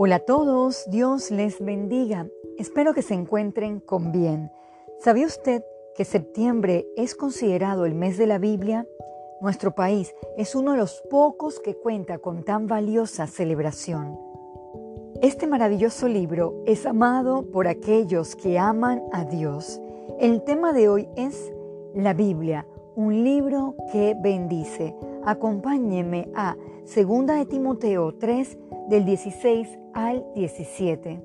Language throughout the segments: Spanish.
Hola a todos, Dios les bendiga. Espero que se encuentren con bien. ¿Sabía usted que septiembre es considerado el mes de la Biblia? Nuestro país es uno de los pocos que cuenta con tan valiosa celebración. Este maravilloso libro es amado por aquellos que aman a Dios. El tema de hoy es la Biblia, un libro que bendice. Acompáñeme a 2 de Timoteo 3 del 16 al 17.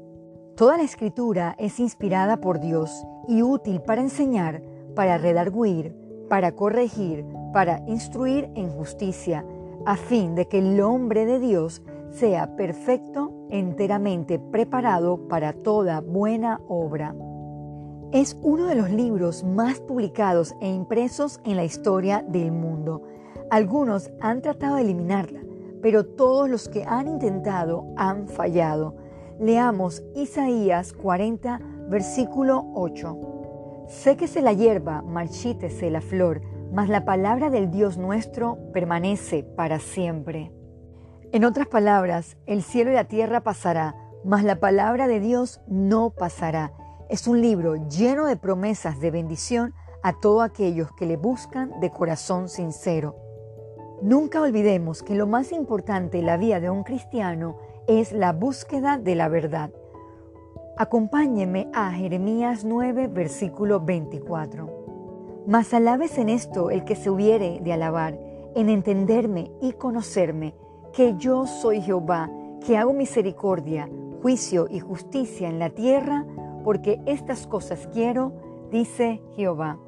Toda la escritura es inspirada por Dios y útil para enseñar, para redarguir, para corregir, para instruir en justicia, a fin de que el hombre de Dios sea perfecto, enteramente preparado para toda buena obra. Es uno de los libros más publicados e impresos en la historia del mundo. Algunos han tratado de eliminarla, pero todos los que han intentado han fallado. Leamos Isaías 40, versículo 8. Séquese la hierba, marchítese la flor, mas la palabra del Dios nuestro permanece para siempre. En otras palabras, el cielo y la tierra pasará, mas la palabra de Dios no pasará. Es un libro lleno de promesas de bendición a todos aquellos que le buscan de corazón sincero. Nunca olvidemos que lo más importante en la vida de un cristiano es la búsqueda de la verdad. Acompáñeme a Jeremías 9, versículo 24. Mas alabes en esto el que se hubiere de alabar, en entenderme y conocerme, que yo soy Jehová, que hago misericordia, juicio y justicia en la tierra, porque estas cosas quiero, dice Jehová.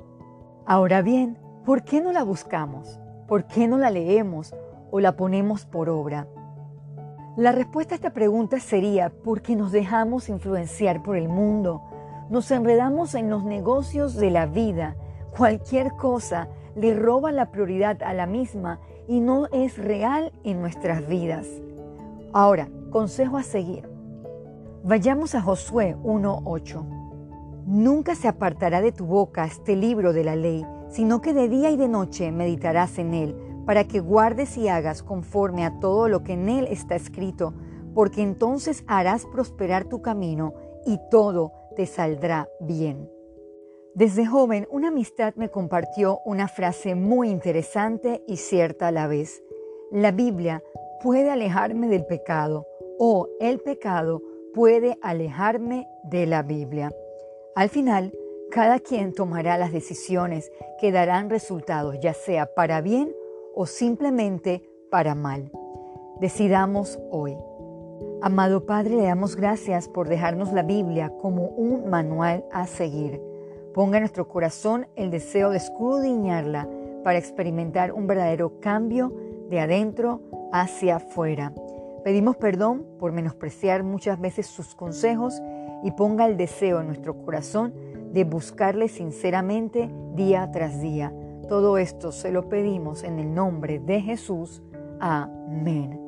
Ahora bien, ¿por qué no la buscamos? ¿Por qué no la leemos o la ponemos por obra? La respuesta a esta pregunta sería porque nos dejamos influenciar por el mundo, nos enredamos en los negocios de la vida, cualquier cosa le roba la prioridad a la misma y no es real en nuestras vidas. Ahora, consejo a seguir. Vayamos a Josué 1.8. Nunca se apartará de tu boca este libro de la ley, sino que de día y de noche meditarás en él, para que guardes y hagas conforme a todo lo que en él está escrito, porque entonces harás prosperar tu camino y todo te saldrá bien. Desde joven, una amistad me compartió una frase muy interesante y cierta a la vez. La Biblia puede alejarme del pecado o el pecado puede alejarme de la Biblia. Al final, cada quien tomará las decisiones que darán resultados, ya sea para bien o simplemente para mal. Decidamos hoy. Amado Padre, le damos gracias por dejarnos la Biblia como un manual a seguir. Ponga en nuestro corazón el deseo de escudriñarla para experimentar un verdadero cambio de adentro hacia afuera. Pedimos perdón por menospreciar muchas veces sus consejos y ponga el deseo en nuestro corazón de buscarle sinceramente día tras día. Todo esto se lo pedimos en el nombre de Jesús. Amén.